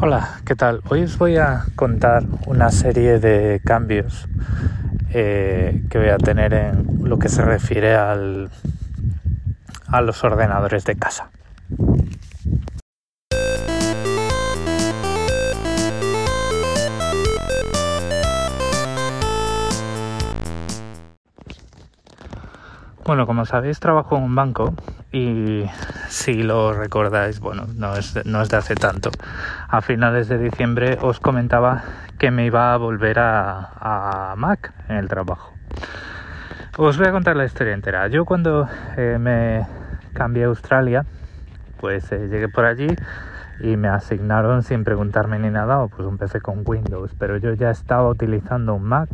Hola, ¿qué tal? Hoy os voy a contar una serie de cambios eh, que voy a tener en lo que se refiere a los ordenadores de casa. Bueno, como sabéis, trabajo en un banco y si lo recordáis, bueno, no es, no es de hace tanto. A finales de diciembre os comentaba que me iba a volver a, Mac en el trabajo. Os voy a contar la historia entera. Yo cuando eh, me cambié a Australia, pues eh, llegué por allí y me asignaron sin preguntarme ni nada, pues PC con Windows, pero yo ya estaba utilizando un Mac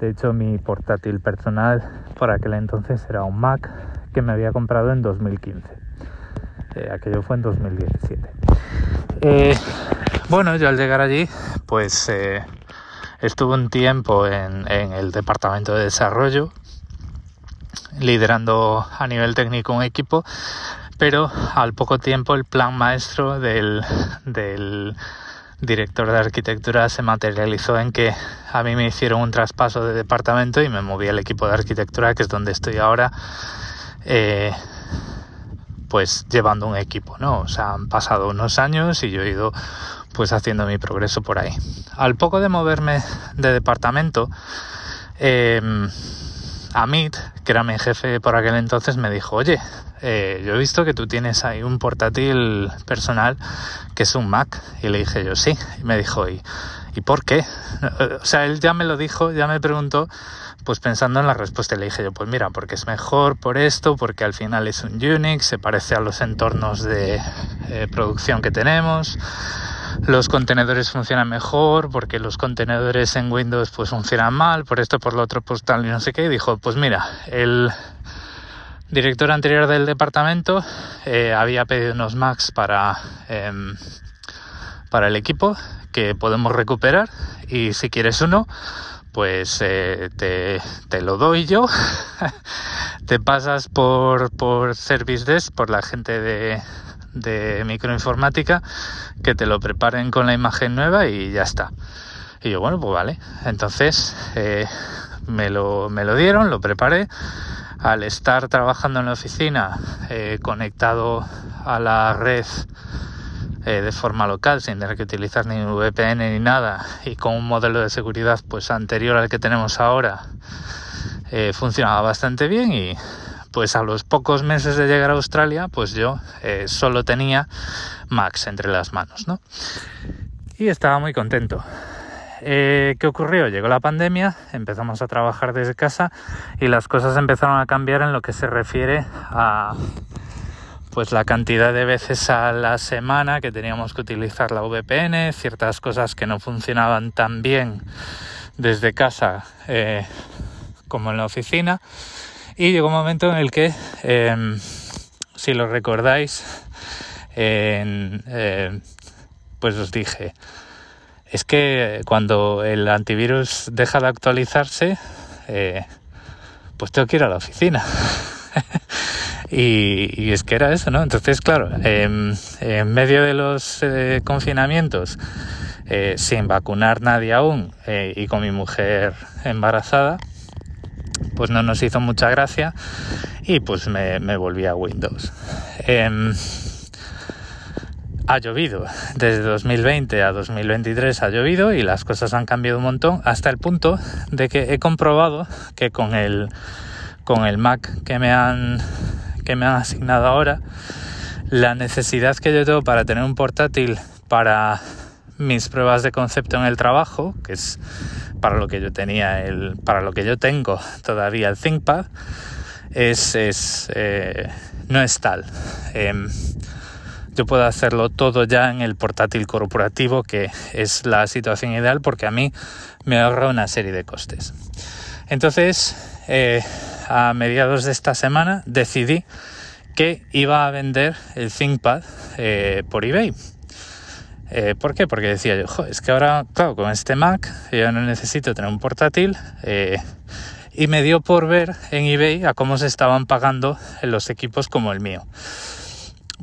de hecho, mi portátil personal por aquel entonces era un Mac que me había comprado en 2015. Eh, aquello fue en 2017. Eh, bueno, yo al llegar allí, pues eh, estuve un tiempo en, el departamento de desarrollo, liderando a nivel técnico un equipo, pero al poco tiempo el plan maestro del director de arquitectura se materializó en que a mí me hicieron un traspaso de departamento y me moví al equipo de arquitectura, que es donde estoy ahora, eh, pues llevando un equipo, ¿no? O sea, han pasado unos años y yo he ido pues haciendo mi progreso por ahí. Al poco de moverme de departamento, eh, Amit, que era mi jefe por aquel entonces, me dijo, oye, eh, yo he visto que tú tienes ahí un portátil personal que es un Mac. Y le dije yo, sí. Y me dijo, ¿y, ¿y por qué? O sea, él ya me lo dijo, ya me preguntó, pues pensando en la respuesta. Le dije yo, pues mira, porque es mejor por esto, porque al final es un Unix, se parece a los entornos de eh, producción que tenemos los contenedores funcionan mejor, porque los contenedores en Windows pues funcionan mal, por esto, por lo otro, pues tal y no sé qué. Y dijo, pues mira, el director anterior del departamento eh, había pedido unos Macs para, em, para el equipo que podemos recuperar y si quieres uno, pues eh, te, te, lo doy yo. te pasas por, por Service Desk, por la gente de, de microinformática que te lo preparen con la imagen nueva y ya está. Y yo, bueno, pues vale. Entonces eh, me, lo, me lo dieron, lo preparé. Al estar trabajando en la oficina, eh, conectado a la red eh, de forma local, sin tener que utilizar ni VPN ni nada, y con un modelo de seguridad pues anterior al que tenemos ahora, funcionaba bastante bien y pues a los pocos meses de llegar a Australia, pues yo eh, solo tenía Max entre las manos, ¿no? Y estaba muy contento. Eh, ¿Qué ocurrió? Llegó la pandemia, empezamos a trabajar desde casa y las cosas empezaron a cambiar en lo que se refiere a pues la cantidad de veces a la semana que teníamos que utilizar la VPN, ciertas cosas que no funcionaban tan bien desde casa eh, como en la oficina y llegó un momento en el que, em, si lo recordáis, em, pues os dije, es que cuando el antivirus deja de actualizarse, eh, pues tengo que ir a la oficina. y, es que era eso, ¿no? Entonces, claro, em, en medio de los eh, confinamientos, eh, sin vacunar nadie aún y con mi mujer embarazada, pues no nos hizo mucha gracia y pues me, volví a Windows. Em, ha llovido, desde 2020 a 2023 ha llovido y las cosas han cambiado un montón hasta el punto de que he comprobado que con el, con el Mac que me han, que me han asignado ahora, la necesidad que yo tengo para tener un portátil para mis pruebas de concepto en el trabajo, que es para lo que yo tenía el, para lo que yo tengo todavía el ThinkPad, es, es eh, no es tal. Em, yo puedo hacerlo todo ya en el portátil corporativo, que es la situación ideal porque a mí me ahorra una serie de costes. Entonces, eh, a mediados de esta semana decidí que iba a vender el ThinkPad eh, por eBay eh, ¿Por qué? Porque decía yo, es que ahora, claro, con este Mac yo no necesito tener un portátil. Eh, y me dio por ver en eBay a cómo se estaban pagando los equipos como el mío.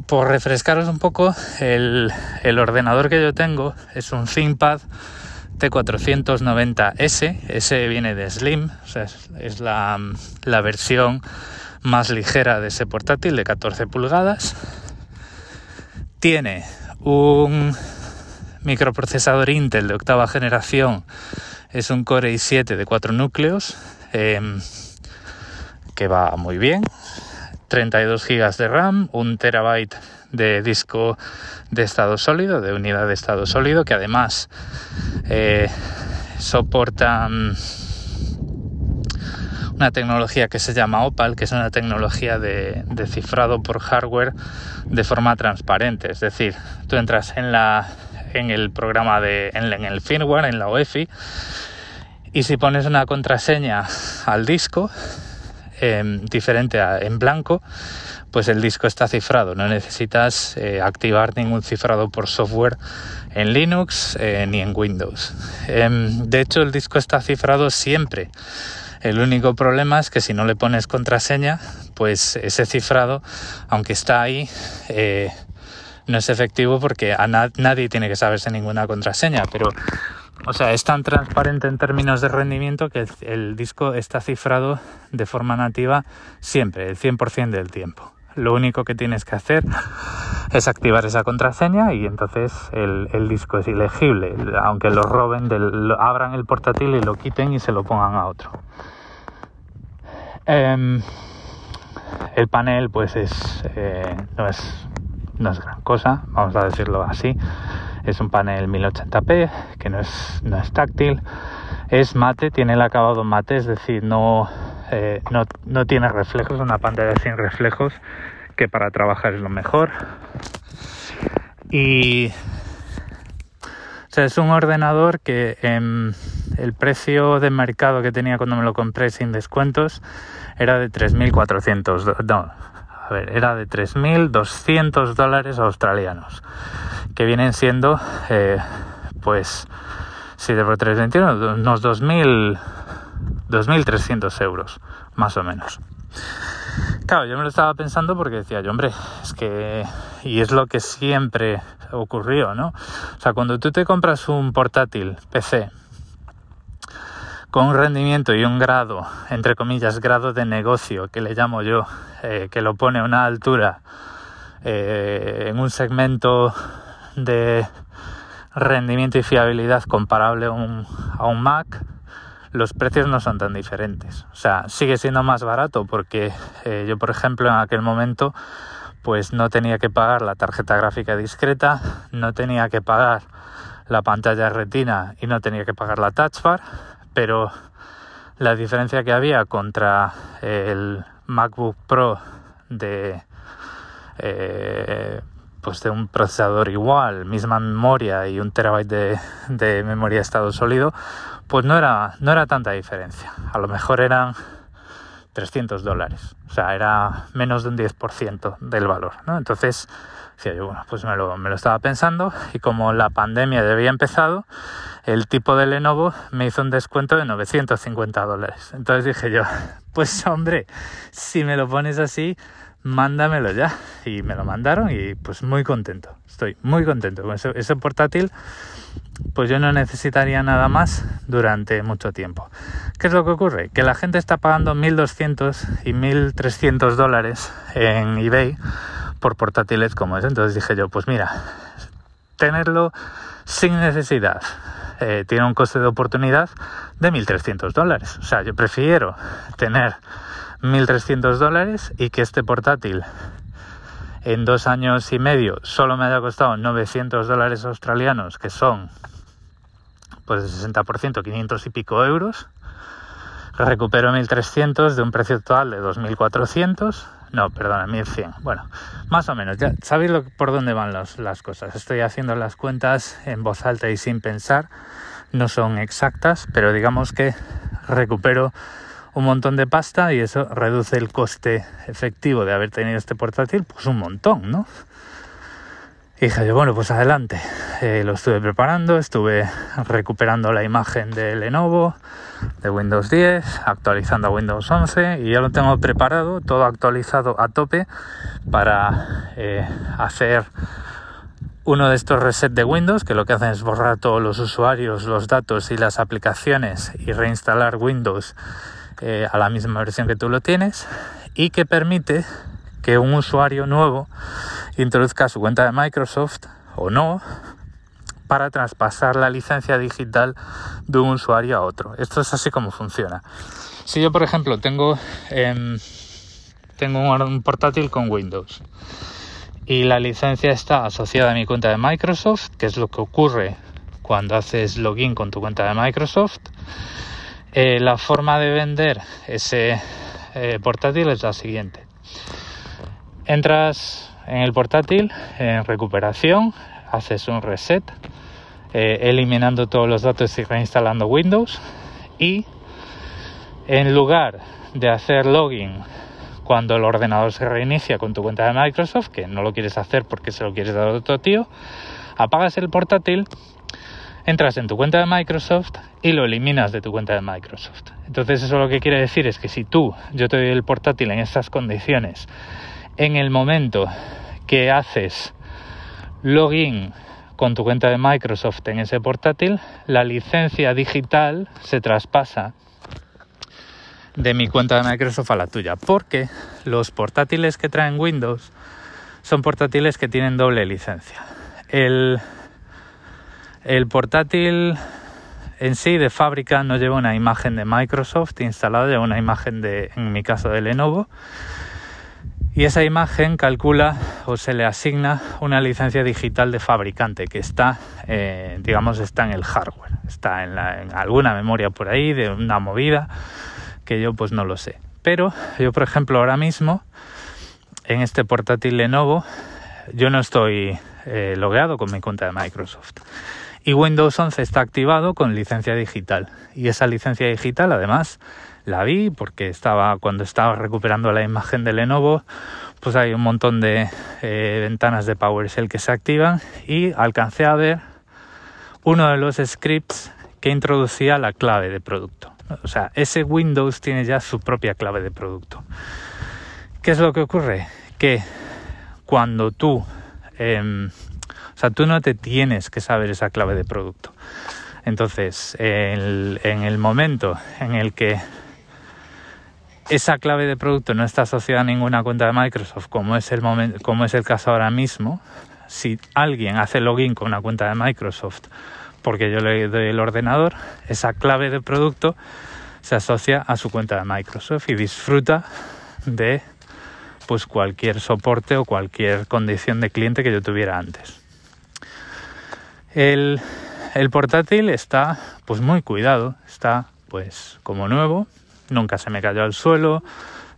por refrescaros un poco, el, ordenador que yo tengo es un ThinkPad T490S, ese viene de Slim, o sea, es, la, la, versión más ligera de ese portátil de 14 pulgadas. Tiene un microprocesador Intel de octava generación, es un Core i7 de 4 núcleos, em, que va muy bien, 32 GB de RAM, un terabyte de disco de estado sólido, de unidad de estado sólido, que además eh, soporta una tecnología que se llama Opal, que es una tecnología de, cifrado por hardware de forma transparente. Es decir, tú entras en la en el programa de en, el firmware, en la UEFI, y si pones una contraseña al disco, Em, diferente a en blanco, pues el disco está cifrado. No necesitas eh, activar ningún cifrado por software en Linux eh, ni en Windows. Em, de hecho, el disco está cifrado siempre. El único problema es que si no le pones contraseña, pues ese cifrado, aunque está ahí, eh, no es efectivo porque a nadie tiene que saberse ninguna contraseña. Pero o sea, es tan transparente en términos de rendimiento que el, disco está cifrado de forma nativa siempre, el 100% del tiempo. Lo único que tienes que hacer es activar esa contraseña y entonces el, disco es ilegible, aunque lo roben, abran el portátil y lo quiten y se lo pongan a otro. Em, el panel pues es, eh, no es no es gran cosa, vamos a decirlo así. Es un panel 1080p que no es, no es táctil, es mate, tiene el acabado mate, es decir, no, eh, no, no tiene reflejos, una pantalla sin reflejos que para trabajar es lo mejor. Y o sea, es un ordenador que en el precio de mercado que tenía cuando me lo compré sin descuentos era de 3.400, no, a ver, era de 3.200 dólares australianos, que vienen siendo, eh, pues, si de por 321, unos 2.000, 2.300 euros, más o menos. Claro, yo me lo estaba pensando porque decía yo, hombre, es que, y es lo que siempre ocurrió, ¿no? O sea, cuando tú te compras un portátil PC, con un rendimiento y un grado, entre comillas, grado de negocio, que le llamo yo, eh, que lo pone a una altura eh, en un segmento de rendimiento y fiabilidad comparable a un, a Mac, los precios no son tan diferentes. O sea, sigue siendo más barato porque eh, yo, por ejemplo, en aquel momento, pues no tenía que pagar la tarjeta gráfica discreta, no tenía que pagar la pantalla retina y no tenía que pagar la touch bar pero la diferencia que había contra el MacBook Pro de eh, pues de un procesador igual, misma memoria y un terabyte de, de, memoria de estado sólido, pues no era, no era tanta diferencia. A lo mejor eran 300 dólares, o sea, era menos de un 10% del valor, ¿no? Entonces, decía yo, bueno, pues me lo, me lo estaba pensando y como la pandemia ya había empezado, el tipo de Lenovo me hizo un descuento de 950 dólares. Entonces dije yo, pues hombre, si me lo pones así, mándamelo ya. Y me lo mandaron y pues muy contento. Estoy muy contento con ese, ese portátil. Pues yo no necesitaría nada más durante mucho tiempo. ¿Qué es lo que ocurre? Que la gente está pagando 1.200 y 1.300 dólares en eBay por portátiles como ese. Entonces dije yo, pues mira, tenerlo sin necesidad eh, tiene un coste de oportunidad de 1.300 dólares. O sea, yo prefiero tener 1.300 dólares y que este portátil en dos años y medio solo me haya costado 900 dólares australianos, que son pues de 60%, 500 y pico euros. Recupero 1.300 de un precio total de 2.400 no, perdona, 1100. Bueno, más o menos. Ya sabéis por dónde van las cosas. Estoy haciendo las cuentas en voz alta y sin pensar. No son exactas, pero digamos que recupero un montón de pasta y eso reduce el coste efectivo de haber tenido este portátil, pues un montón, ¿no? Y dije yo, bueno, pues adelante. eh, lo estuve preparando, estuve recuperando la imagen de Lenovo, de Windows 10, actualizando a Windows 11 y ya lo tengo preparado, todo actualizado a tope para eh, hacer uno de estos resets de Windows que lo que hacen es borrar todos los usuarios, los datos y las aplicaciones y reinstalar Windows a la misma versión que tú lo tienes y que permite que un usuario nuevo introduzca su cuenta de Microsoft o no para traspasar la licencia digital de un usuario a otro. Esto es así como funciona. Si yo, por ejemplo, tengo, em, tengo un portátil con Windows y la licencia está asociada a mi cuenta de Microsoft, que es lo que ocurre cuando haces login con tu cuenta de Microsoft, eh, la forma de vender ese eh, portátil es la siguiente. Entras en el portátil, en recuperación, haces un reset, eh, eliminando todos los datos y reinstalando Windows y en lugar de hacer login cuando el ordenador se reinicia con tu cuenta de Microsoft, que no lo quieres hacer porque se lo quieres dar a otro tío, apagas el portátil, entras en tu cuenta de Microsoft y lo eliminas de tu cuenta de Microsoft. Entonces eso lo que quiere decir es que si tú, yo te doy el portátil en estas condiciones, en el momento que haces login con tu cuenta de Microsoft en ese portátil, la licencia digital se traspasa de mi cuenta de Microsoft a la tuya, porque los portátiles que traen Windows son portátiles que tienen doble licencia. El, el portátil en sí de fábrica no lleva una imagen de Microsoft instalada, lleva una imagen de, en mi caso, de Lenovo y esa imagen calcula o se le asigna una licencia digital de fabricante que está, eh, digamos, está en el hardware, está en, alguna memoria por ahí de una movida que yo pues no lo sé. Pero yo, por ejemplo, ahora mismo en este portátil Lenovo yo no estoy eh, logueado con mi cuenta de Microsoft. Y Windows 11 está activado con licencia digital. Y esa licencia digital, además, la vi porque estaba cuando estaba recuperando la imagen de Lenovo pues hay un montón de eh, ventanas de PowerShell que se activan y alcancé a ver uno de los scripts que introducía la clave de producto o sea ese Windows tiene ya su propia clave de producto ¿qué es lo que ocurre? que cuando tú em, o sea tú no te tienes que saber esa clave de producto entonces en el momento en el que esa clave de producto no está asociada a ninguna cuenta de Microsoft, como es el, momento, como es el caso ahora mismo, si alguien hace login con una cuenta de Microsoft porque yo le doy el ordenador, esa clave de producto se asocia a su cuenta de Microsoft y disfruta de pues cualquier soporte o cualquier condición de cliente que yo tuviera antes. El, portátil está pues muy cuidado, está pues como nuevo, nunca se me cayó al suelo,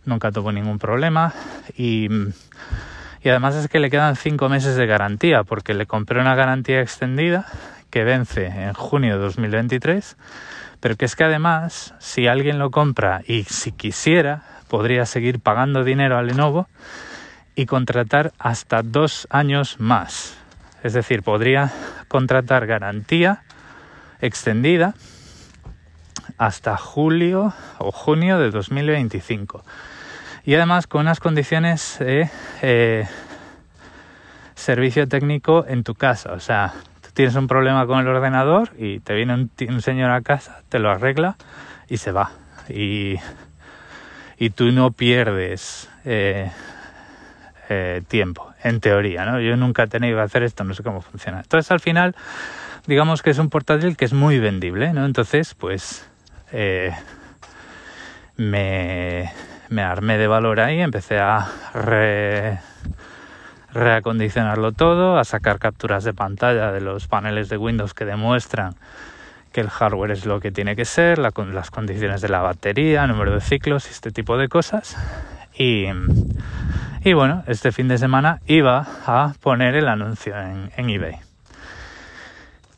nunca tuvo ningún problema. Y, y además es que le quedan cinco meses de garantía porque le compré una garantía extendida que vence en junio de 2023 pero que es que además si alguien lo compra y si quisiera podría seguir pagando dinero a Lenovo y contratar hasta dos años más es decir podría contratar garantía extendida hasta julio o junio de 2025. Y además con unas condiciones de eh, servicio técnico en tu casa. O sea, tú tienes un problema con el ordenador y te viene un, señor a casa, te lo arregla y se va. Y, y tú no pierdes eh, eh, tiempo, en teoría. ¿no? Yo nunca he tenido que hacer esto, no sé cómo funciona. Entonces al final digamos que es un portátil que es muy vendible, ¿no? Entonces, pues eh, me, armé de valor ahí, empecé a reacondicionarlo todo, a sacar capturas de pantalla de los paneles de Windows que demuestran que el hardware es lo que tiene que ser, las condiciones de la batería, número de ciclos y este tipo de cosas. Y, bueno, este fin de semana iba a poner el anuncio en, eBay.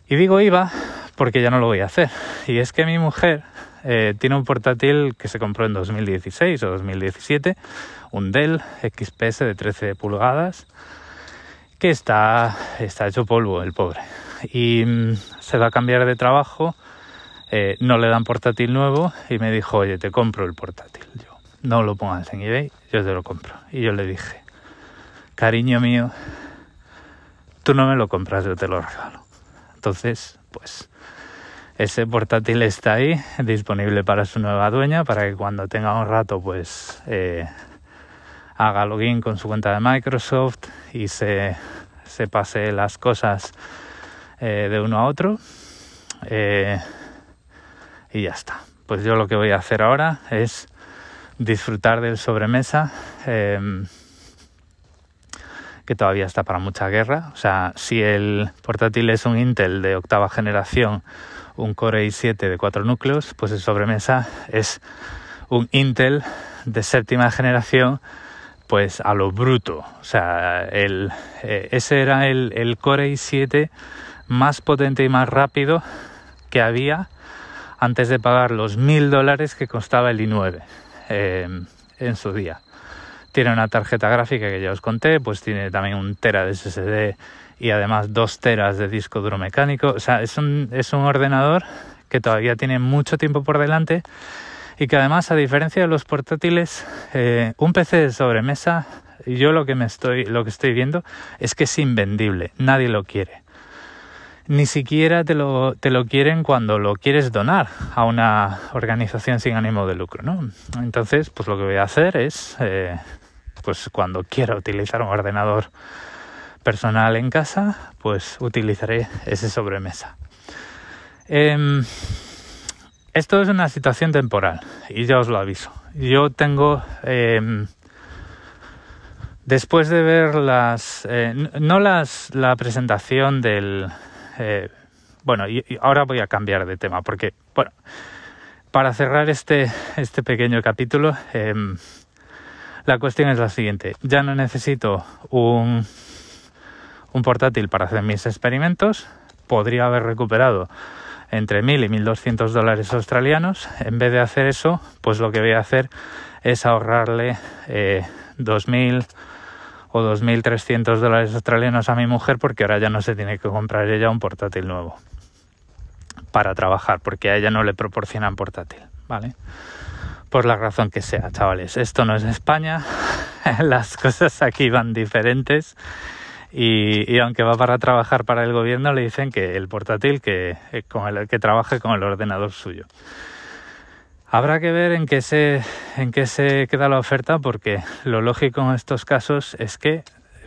Y digo iba porque ya no lo voy a hacer. Y es que mi mujer eh, tiene un portátil que se compró en 2016 o 2017, un Dell XPS de 13 pulgadas, que está, está hecho polvo el pobre. Y mm, se va a cambiar de trabajo, eh, no le dan portátil nuevo y me dijo, oye, te compro el portátil. Yo, no lo pongas en eBay, yo te lo compro. Y yo le dije, cariño mío, tú no me lo compras, yo te lo regalo. Entonces, pues ese portátil está ahí, disponible para su nueva dueña, para que cuando tenga un rato, pues eh, haga login con su cuenta de Microsoft y se, se pase las cosas eh, de uno a otro. Eh, y ya está. Pues yo lo que voy a hacer ahora es disfrutar del sobremesa. Em, que todavía está para mucha guerra. O sea, si el portátil es un Intel de octava generación, un Core i7 de cuatro núcleos, pues el sobremesa es un Intel de séptima generación pues a lo bruto. O sea, el, eh, ese era el, el, Core i7 más potente y más rápido que había antes de pagar los mil dólares que costaba el i9 eh, en su día. Tiene una tarjeta gráfica que ya os conté, pues tiene también un tera de SSD y además dos teras de disco duro mecánico. O sea, es un, es un ordenador que todavía tiene mucho tiempo por delante y que además a diferencia de los portátiles eh, un PC de sobremesa yo lo que me estoy lo que estoy viendo es que es invendible nadie lo quiere ni siquiera te lo, te lo quieren cuando lo quieres donar a una organización sin ánimo de lucro ¿no? entonces pues lo que voy a hacer es eh, pues cuando quiera utilizar un ordenador personal en casa pues utilizaré ese sobremesa eh, esto es una situación temporal y ya os lo aviso. Yo tengo, eh, después de ver las, eh, no las, la presentación del, eh, bueno, y, ahora voy a cambiar de tema porque, bueno, para cerrar este, este pequeño capítulo, em, la cuestión es la siguiente. Ya no necesito un, un portátil para hacer mis experimentos. Podría haber recuperado entre 1.000 y 1.200 dólares australianos. En vez de hacer eso, pues lo que voy a hacer es ahorrarle eh, 2.000 o 2.300 dólares australianos a mi mujer porque ahora ya no se tiene que comprar ella un portátil nuevo para trabajar porque a ella no le proporcionan portátil, ¿vale? Por la razón que sea, chavales. Esto no es España, las cosas aquí van diferentes y, y, aunque va para trabajar para el gobierno, le dicen que el portátil que, eh, con el, que trabaje con el ordenador suyo. Habrá que ver en qué, se, en qué se queda la oferta porque lo lógico en estos casos es que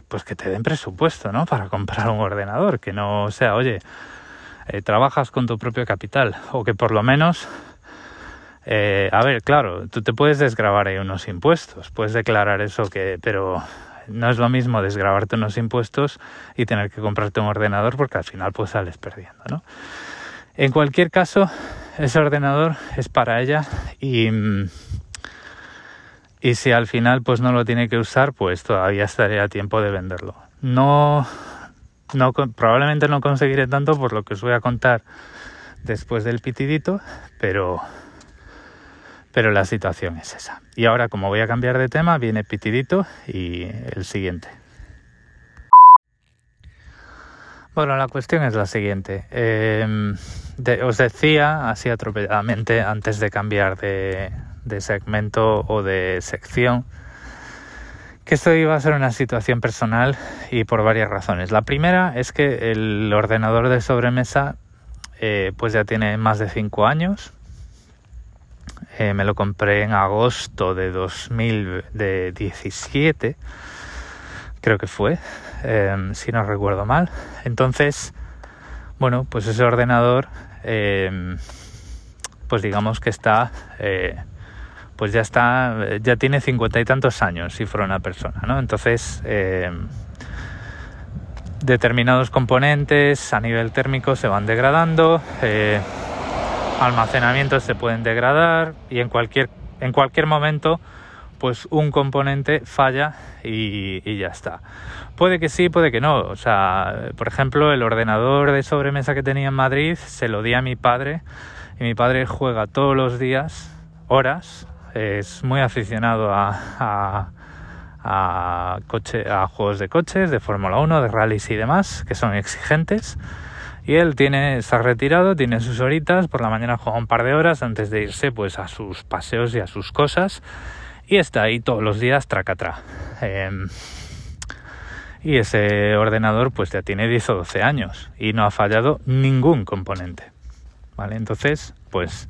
pues que te den presupuesto ¿no? para comprar un ordenador, que no sea, oye, eh, trabajas con tu propio capital o que por lo menos eh, a ver, claro, tú te puedes desgravar ahí unos impuestos, puedes declarar eso que, pero no es lo mismo desgrabarte unos impuestos y tener que comprarte un ordenador porque al final pues sales perdiendo, ¿no? En cualquier caso, ese ordenador es para ella y, y si al final pues no lo tiene que usar, pues todavía estaré a tiempo de venderlo. No, no probablemente no conseguiré tanto por lo que os voy a contar después del pitidito, pero pero la situación es esa. Y ahora, como voy a cambiar de tema, viene Pitidito y el siguiente. Bueno, la cuestión es la siguiente. Eh, de, os decía, así atropelladamente, antes de cambiar de, de segmento o de sección, que esto iba a ser una situación personal y por varias razones. La primera es que el ordenador de sobremesa eh, pues ya tiene más de 5 años, eh, me lo compré en agosto de 2017, creo que fue, eh, si no recuerdo mal. Entonces, bueno, pues ese ordenador, eh, pues digamos que está, eh, pues ya está, ya tiene cincuenta y tantos años si fuera una persona, ¿no? Entonces, eh, determinados componentes a nivel térmico se van degradando. Eh, almacenamientos se pueden degradar y en cualquier, en cualquier momento pues un componente falla y, ya está. Puede que sí, puede que no. O sea, por ejemplo, el ordenador de sobremesa que tenía en Madrid se lo di a mi padre y mi padre juega todos los días, horas, es muy aficionado a, a, a, coche, a juegos de coches, de Fórmula 1, de rallies y demás, que son exigentes. Y él tiene, está retirado, tiene sus horitas, por la mañana juega un par de horas antes de irse pues a sus paseos y a sus cosas. Y está ahí todos los días tracatra. Eh, y ese ordenador pues ya tiene 10 o 12 años y no ha fallado ningún componente. ¿Vale? Entonces, pues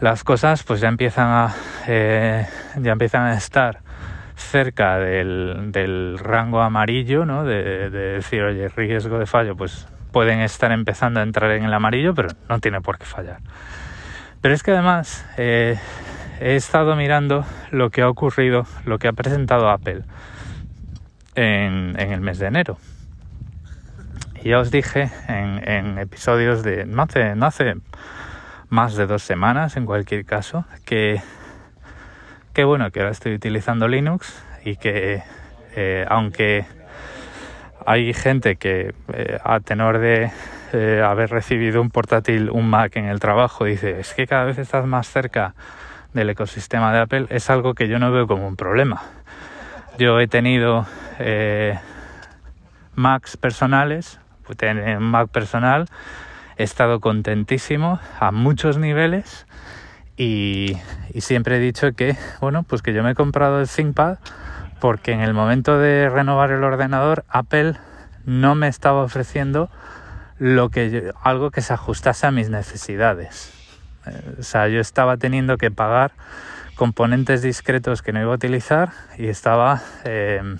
las cosas pues ya empiezan a eh, ya empiezan a estar cerca del, del rango amarillo, ¿no? De, de, decir, oye, riesgo de fallo, pues pueden estar empezando a entrar en el amarillo, pero no tiene por qué fallar. Pero es que además eh, he estado mirando lo que ha ocurrido, lo que ha presentado Apple en, en el mes de enero. Y ya os dije en, en episodios de no hace, no hace más de dos semanas, en cualquier caso, que, que bueno, que ahora estoy utilizando Linux y que eh, aunque hay gente que eh, a tenor de eh, haber recibido un portátil, un Mac en el trabajo, dice, es que cada vez estás más cerca del ecosistema de Apple, es algo que yo no veo como un problema. Yo he tenido eh, Macs personales, pues, un Mac personal, he estado contentísimo a muchos niveles y, siempre he dicho que, bueno, pues que yo me he comprado el ThinkPad porque en el momento de renovar el ordenador Apple no me estaba ofreciendo lo que algo que se ajustase a mis necesidades. O sea, yo estaba teniendo que pagar componentes discretos que no iba a utilizar y estaba eh,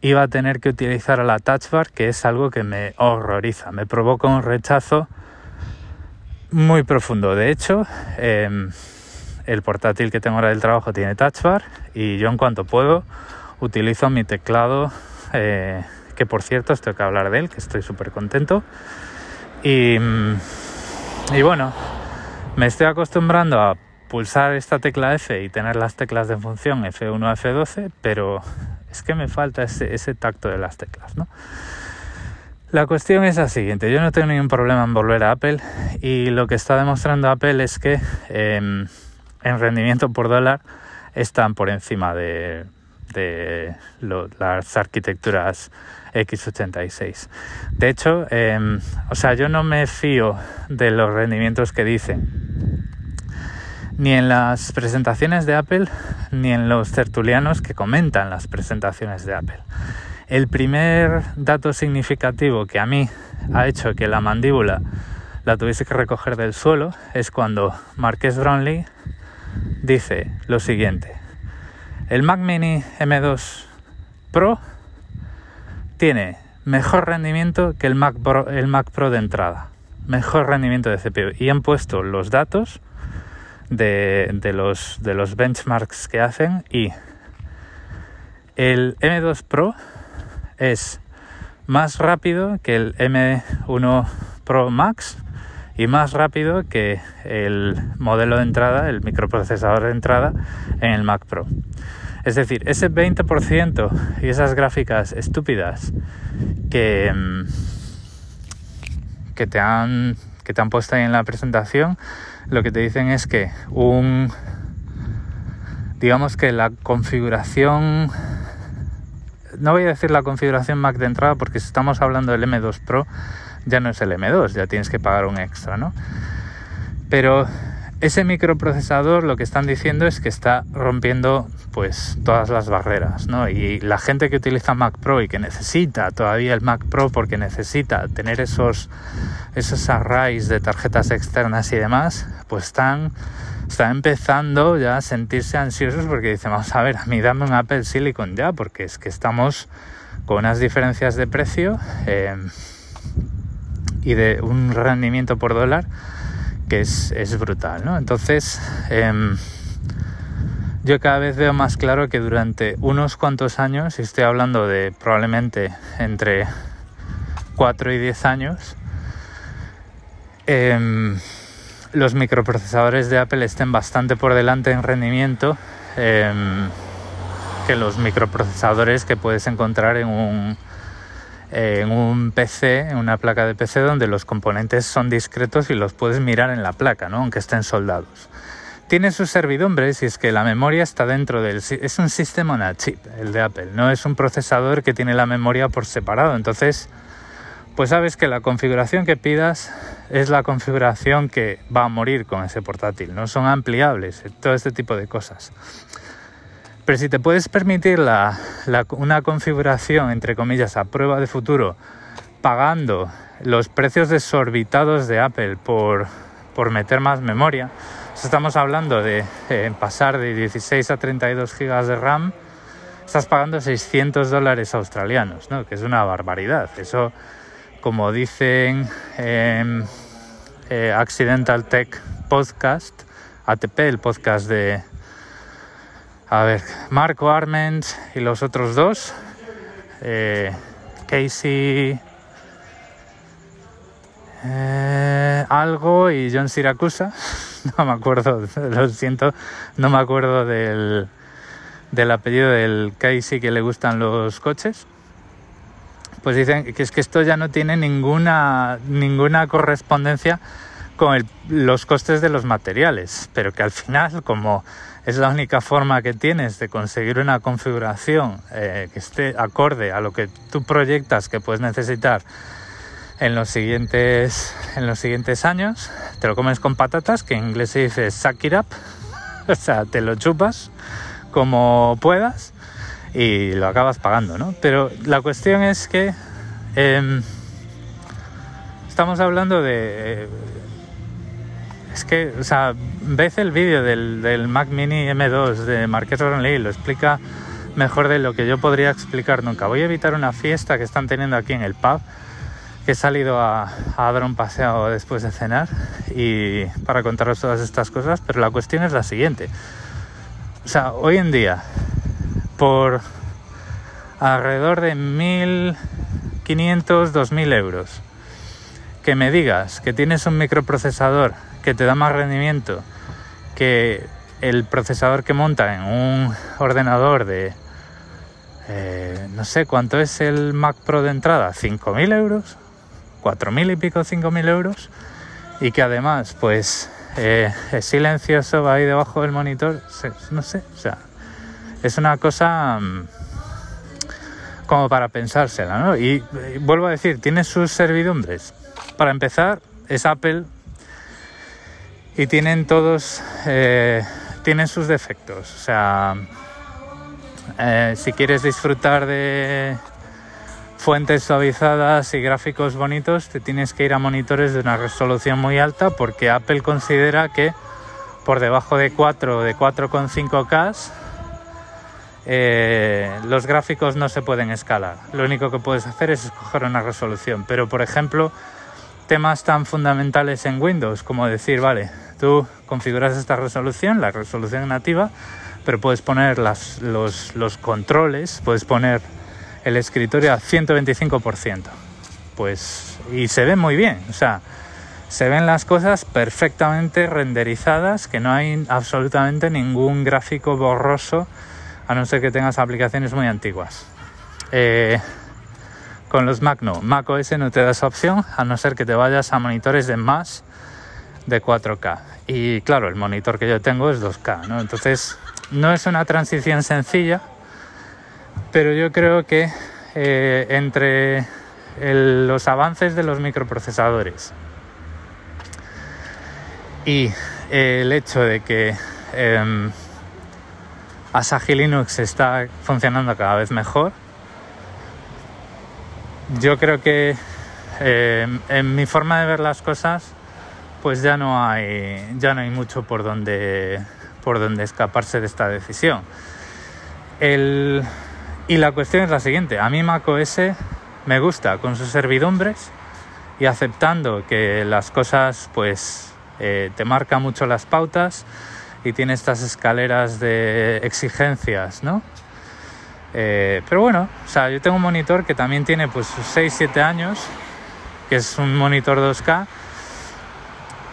iba a tener que utilizar a la touch bar que es algo que me horroriza. Me provoca un rechazo muy profundo. De hecho eh, el portátil que tengo ahora del trabajo tiene touch bar y yo en cuanto puedo utilizo mi teclado eh, que por cierto tengo que hablar de él que estoy súper contento y, y bueno me estoy acostumbrando a pulsar esta tecla F y tener las teclas de función F1 a F12, pero es que me falta ese, tacto de las teclas, ¿no? La cuestión es la siguiente, yo no tengo ningún problema en volver a Apple y lo que está demostrando Apple es que eh, en rendimiento por dólar están por encima de, las arquitecturas x86. De hecho, eh, o sea, yo no me fío de los rendimientos que dicen ni en las presentaciones de Apple ni en los tertulianos que comentan las presentaciones de Apple. El primer dato significativo que a mí ha hecho que la mandíbula la tuviese que recoger del suelo es cuando Marques Brownlee dice lo siguiente. El Mac Mini M2 Pro tiene mejor rendimiento que el Mac Pro, el Mac Pro de entrada. Mejor rendimiento de CPU. Y han puesto los datos de, los, de los benchmarks que hacen y el M2 Pro es más rápido que el M1 Pro Max y más rápido que el modelo de entrada, el microprocesador de entrada en el Mac Pro. Es decir, ese 20% y esas gráficas estúpidas que, mm, que, te han, que te han puesto ahí en la presentación lo que te dicen es que un digamos que la configuración no voy a decir la configuración Mac de entrada porque si estamos hablando del M2 Pro ya no es el M2, ya tienes que pagar un extra, ¿no? Pero ese microprocesador lo que están diciendo es que está rompiendo pues todas las barreras, ¿no? Y la gente que utiliza Mac Pro y que necesita todavía el Mac Pro porque necesita tener esos esos arrays de tarjetas externas y demás, pues están están empezando ya a sentirse ansiosos porque dicen, vamos a ver, a mí dame un Apple Silicon ya, porque es que estamos con unas diferencias de precio eh, y de un rendimiento por dólar que es, es brutal, ¿no? Entonces, eh, yo cada vez veo más claro que durante unos cuantos años, y estoy hablando de probablemente entre 4 y 10 años, eh, los microprocesadores de Apple estén bastante por delante en rendimiento eh, que los microprocesadores que puedes encontrar en un en un PC, en una placa de PC donde los componentes son discretos y los puedes mirar en la placa, ¿no? aunque estén soldados. tiene sus servidumbres y es que la memoria está dentro del... Es un sistema on a chip, el de Apple, no es un procesador que tiene la memoria por separado. Entonces, pues sabes que la configuración que pidas es la configuración que va a morir con ese portátil, no son ampliables, todo este tipo de cosas. Pero si te puedes permitir una configuración, entre comillas, a prueba de futuro, pagando los precios desorbitados de Apple por, por meter más memoria, estamos hablando de eh, pasar de 16 a 32 GB de RAM, estás pagando 600 dólares australianos, ¿no? que es una barbaridad. Eso, como dicen en eh, Accidental Tech Podcast, ATP, el podcast de, a ver, Marco Arment y los otros dos. Eh, Casey eh, algo y John Siracusa. No me acuerdo, lo siento, no me acuerdo del, del apellido del Casey que le gustan los coches. Pues dicen que es que esto ya no tiene ninguna, ninguna correspondencia con los costes de los materiales, pero que al final, como es la única forma que tienes de conseguir una configuración eh, que esté acorde a lo que tú proyectas que puedes necesitar en los siguientes, en los siguientes años, te lo comes con patatas, que en inglés se dice suck it up, o sea, te lo chupas como puedas y lo acabas pagando, ¿no? Pero la cuestión es que em, estamos hablando de eh, es que, o sea, ves el vídeo del, Mac Mini M2 de Marqués Lee, lo explica mejor de lo que yo podría explicar nunca. Voy a evitar una fiesta que están teniendo aquí en el pub, que he salido a, dar un paseo después de cenar y para contaros todas estas cosas, pero la cuestión es la siguiente. O sea, hoy en día, por alrededor de 1.500, 2.000 euros, que me digas que tienes un microprocesador que te da más rendimiento que el procesador que monta en un ordenador de eh, no sé cuánto es el Mac Pro de entrada, 5.000 euros, 4.000 y pico, 5.000 euros, y que además, pues, eh, es silencioso, va ahí debajo del monitor, no sé, o sea, es una cosa mm, como para pensársela, ¿no? Y, y vuelvo a decir, tiene sus servidumbres. Para empezar, es Apple y tienen todos, eh, tienen sus defectos. O sea, eh, si quieres disfrutar de fuentes suavizadas y gráficos bonitos, te tienes que ir a monitores de una resolución muy alta porque Apple considera que por debajo de 4 de 4,5K eh, los gráficos no se pueden escalar. Lo único que puedes hacer es escoger una resolución. Pero por ejemplo, temas tan fundamentales en Windows como decir, vale, tú configuras esta resolución, la resolución nativa, pero puedes poner los controles, puedes poner el escritorio a 125%. Pues, y se ve muy bien, o sea, se ven las cosas perfectamente renderizadas, que no hay absolutamente ningún gráfico borroso, a no ser que tengas aplicaciones muy antiguas. Eh, con los Mac no. Mac OS no te da esa opción a no ser que te vayas a monitores de más de 4K. Y claro, el monitor que yo tengo es 2K, ¿no? Entonces no es una transición sencilla, pero yo creo que eh, entre los avances de los microprocesadores y el hecho de que eh, Asahi Linux está funcionando cada vez mejor, yo creo que eh, en mi forma de ver las cosas, pues ya no hay, ya no hay mucho por donde, por donde escaparse de esta decisión. y la cuestión es la siguiente, a mí macOS me gusta con sus servidumbres y aceptando que las cosas pues eh, te marca mucho las pautas y tiene estas escaleras de exigencias, ¿no? Eh, pero bueno, o sea, yo tengo un monitor que también tiene pues 6-7 años, que es un monitor 2K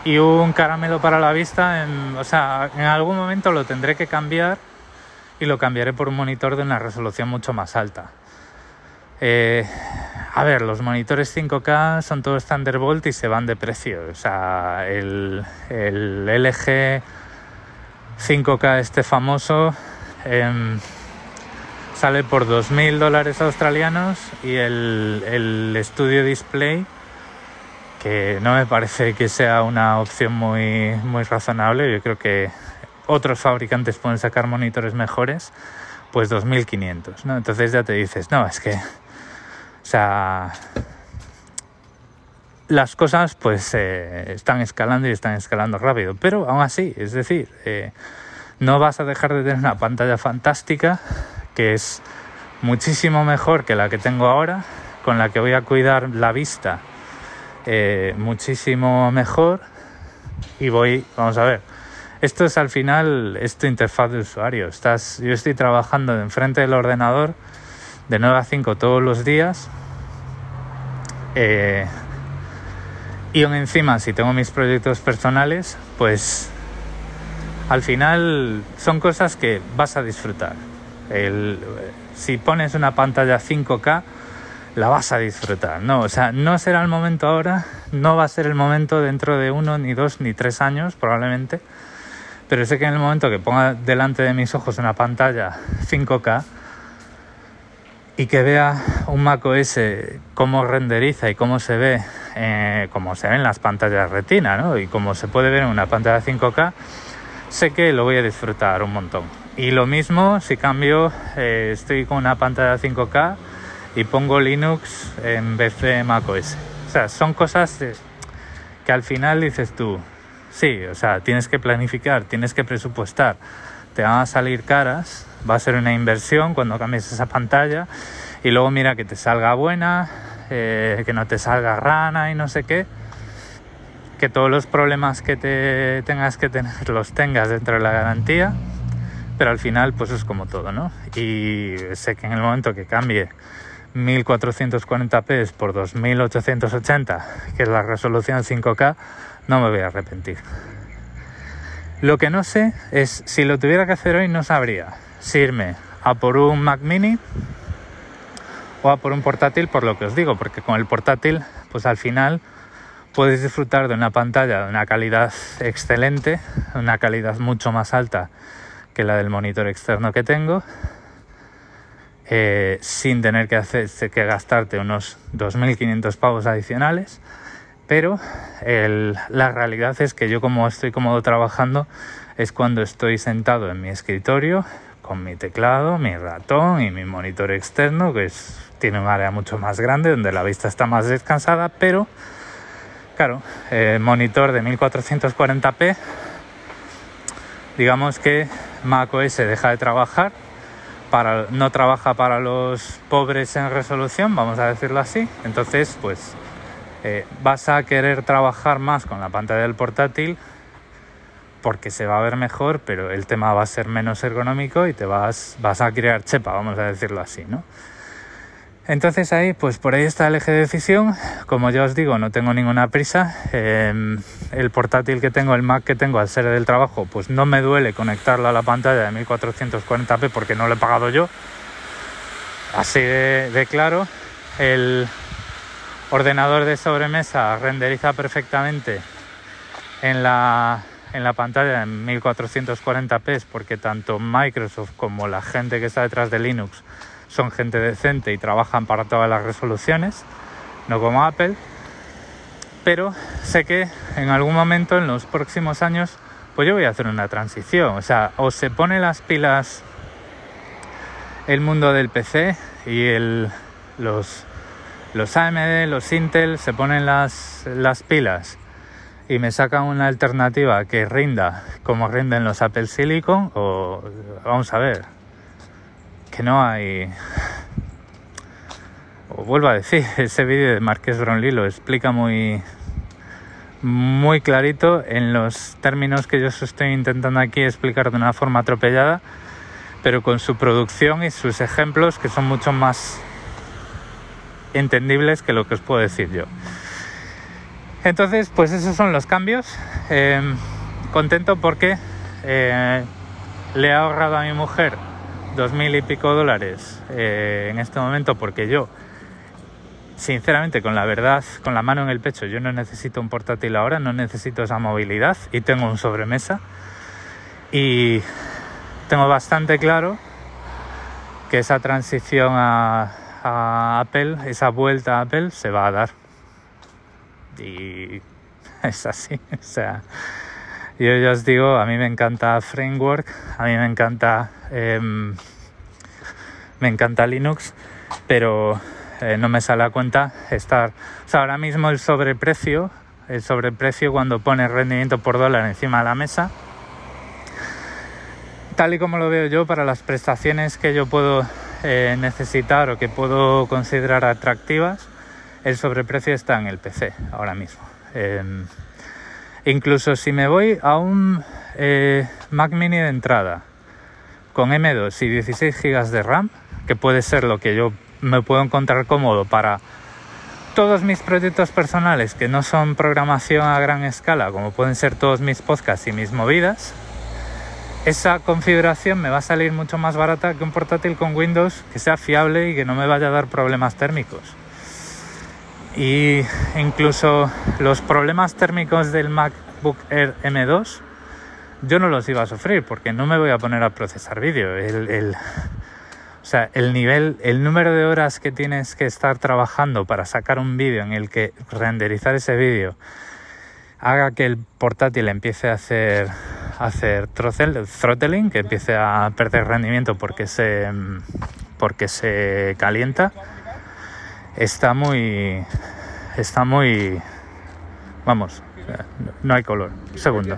y un caramelo para la vista. o sea, en algún momento lo tendré que cambiar y lo cambiaré por un monitor de una resolución mucho más alta. Eh, a ver, los monitores 5K son todos Thunderbolt y se van de precio. O sea, el, el LG 5K este famoso em, sale por 2.000 dólares australianos y el, el Studio Display no me parece que sea una opción muy, muy razonable. Yo creo que otros fabricantes pueden sacar monitores mejores, pues 2500, ¿no? Entonces ya te dices, no, es que, o sea, las cosas pues eh, están escalando y están escalando rápido, pero aún así, es decir, eh, no vas a dejar de tener una pantalla fantástica que es muchísimo mejor que la que tengo ahora, con la que voy a cuidar la vista eh, muchísimo mejor y voy, vamos a ver, esto es al final, es tu interfaz de usuario, estás, yo estoy trabajando enfrente del ordenador de 9 a 5 todos los días y aún encima, si tengo mis proyectos personales, pues al final son cosas que vas a disfrutar. si pones una pantalla 5K, la vas a disfrutar, ¿no? O sea, no será el momento ahora, no va a ser el momento dentro de uno, ni dos, ni tres años, probablemente. Pero sé que en el momento que ponga delante de mis ojos una pantalla 5K, y que vea un macOS cómo renderiza y cómo se ve, eh, como se ve en las pantallas retina, ¿no? Y como se puede ver en una pantalla 5K, sé que lo voy a disfrutar un montón. Y lo mismo si cambio, eh, estoy con una pantalla 5K y pongo Linux en vez de macOS. O sea, son cosas que al final dices tú, sí, o sea, tienes que planificar, tienes que presupuestar, te van a salir caras, va a ser una inversión cuando cambies esa pantalla y luego mira que te salga buena, eh, que no te salga rana y no sé qué, que todos los problemas que te tengas que tener los tengas dentro de la garantía, pero al final pues es como todo, ¿no? Y sé que en el momento que cambie 1440p por 2880, que es la resolución 5K, no me voy a arrepentir. Lo que no sé es si lo tuviera que hacer hoy no sabría si irme a por un Mac mini o a por un portátil por lo que os digo, porque con el portátil pues al final puedes disfrutar de una pantalla de una calidad excelente, una calidad mucho más alta que la del monitor externo que tengo, eh, sin tener que, hacer, que gastarte unos 2.500 pavos adicionales. Pero la realidad es que yo como estoy cómodo trabajando es cuando estoy sentado en mi escritorio con mi teclado, mi ratón y mi monitor externo, que tiene un área mucho más grande donde la vista está más descansada, pero claro, el monitor de 1440p, digamos que macOS deja de trabajar, para, no trabaja para los pobres en resolución, vamos a decirlo así, entonces pues eh, vas a querer trabajar más con la pantalla del portátil porque se va a ver mejor, pero el tema va a ser menos ergonómico y te vas, vas a crear chepa, vamos a decirlo así, ¿no? Entonces ahí, pues por ahí está el eje de decisión. Como ya os digo, no tengo ninguna prisa. Em, el portátil que tengo, el Mac que tengo al ser del trabajo, pues no me duele conectarlo a la pantalla de 1440p porque no lo he pagado yo. Así de claro. El ordenador de sobremesa renderiza perfectamente en la en la pantalla en 1440p porque tanto Microsoft como la gente que está detrás de Linux son gente decente y trabajan para todas las resoluciones, no como Apple. Pero sé que en algún momento en los próximos años pues yo voy a hacer una transición, o sea, o se pone las pilas el mundo del PC y el, los, los AMD, los Intel se ponen las, las pilas y me sacan una alternativa que rinda como rinden los Apple Silicon o vamos a ver no hay vuelvo a decir ese vídeo de Marqués Brownlee lo explica muy muy clarito en los términos que yo estoy intentando aquí explicar de una forma atropellada pero con su producción y sus ejemplos que son mucho más entendibles que lo que os puedo decir yo. Entonces, pues esos son los cambios. Em, contento porque eh, le he ahorrado a mi mujer dos mil y pico dólares eh, en este momento porque yo, sinceramente, con la verdad, con la mano en el pecho, yo no necesito un portátil ahora, no necesito esa movilidad y tengo un sobremesa. Y tengo bastante claro que esa transición a, a Apple, esa vuelta a Apple se va a dar. Y es así, o sea, yo ya os digo, a mí me encanta Framework, a mí me encanta, em, me encanta Linux, pero eh, no me sale a cuenta estar, o sea, ahora mismo el sobreprecio, el sobreprecio cuando pone rendimiento por dólar encima de la mesa, tal y como lo veo yo, para las prestaciones que yo puedo eh, necesitar o que puedo considerar atractivas, el sobreprecio está en el PC ahora mismo. Em, Incluso si me voy a un eh, Mac mini de entrada con M2 y 16 GB de RAM, que puede ser lo que yo me puedo encontrar cómodo para todos mis proyectos personales que no son programación a gran escala, como pueden ser todos mis podcasts y mis movidas, esa configuración me va a salir mucho más barata que un portátil con Windows que sea fiable y que no me vaya a dar problemas térmicos y incluso los problemas térmicos del MacBook Air M2 yo no los iba a sufrir porque no me voy a poner a procesar vídeo. El, o sea, el nivel, el número de horas que tienes que estar trabajando para sacar un vídeo en el que renderizar ese vídeo haga que el portátil empiece a hacer, a hacer throttling, que empiece a perder rendimiento porque se, porque se calienta está muy. Está muy. Vamos, no hay color. Segundo.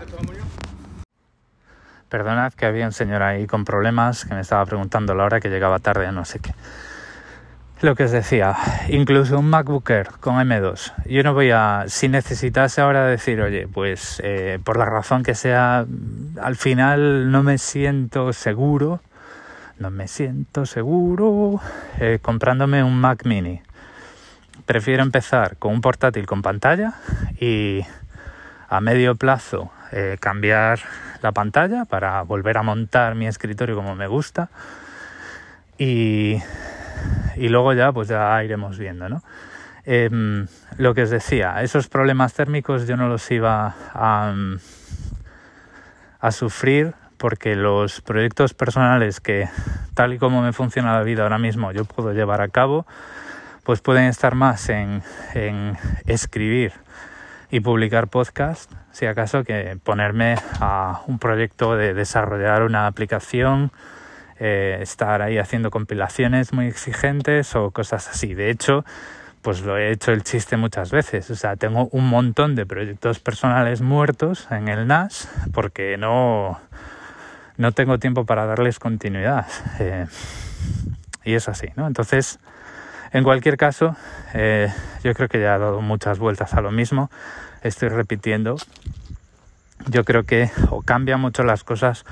Perdonad que había un señor ahí con problemas que me estaba preguntando la hora que llegaba tarde no sé qué. Lo que os decía, incluso un MacBook Air con M2. Yo no voy a, si necesitase ahora decir, oye, pues eh, por la razón que sea, al final no me siento seguro, no me siento seguro eh, comprándome un Mac mini prefiero empezar con un portátil con pantalla y a medio plazo eh, cambiar la pantalla para volver a montar mi escritorio como me gusta y, luego ya pues ya iremos viendo ¿no? Em, lo que os decía esos problemas térmicos yo no los iba a, a sufrir porque los proyectos personales que tal y como me funciona la vida ahora mismo yo puedo llevar a cabo pues pueden estar más en, escribir y publicar podcast, si acaso, que ponerme a un proyecto de desarrollar una aplicación, eh, estar ahí haciendo compilaciones muy exigentes o cosas así. De hecho, pues lo he hecho el chiste muchas veces. O sea, tengo un montón de proyectos personales muertos en el NAS porque no, no tengo tiempo para darles continuidad. Eh, y es así, ¿no? Entonces, en cualquier caso, eh, yo creo que ya he dado muchas vueltas a lo mismo. Estoy repitiendo. Yo creo que o cambia mucho las cosas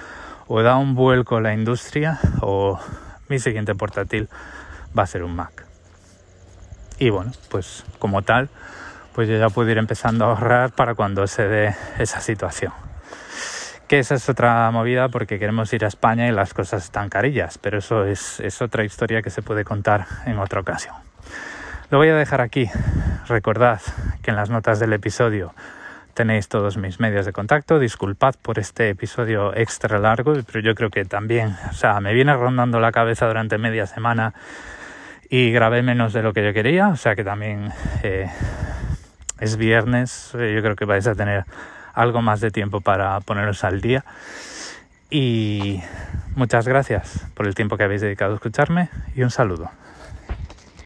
o da un vuelco la industria o mi siguiente portátil va a ser un Mac. Y bueno, pues como tal, pues yo ya puedo ir empezando a ahorrar para cuando se dé esa situación que esa es otra movida porque queremos ir a España y las cosas están carillas, pero eso es, otra historia que se puede contar en otra ocasión. Lo voy a dejar aquí. Recordad que en las notas del episodio tenéis todos mis medios de contacto. Disculpad por este episodio extra largo, pero yo creo que también, o sea, me viene rondando la cabeza durante media semana y grabé menos de lo que yo quería, o sea que también eh, es viernes, eh, yo creo que vais a tener algo más de tiempo para poneros al día. Y muchas gracias por el tiempo que habéis dedicado a escucharme y un saludo.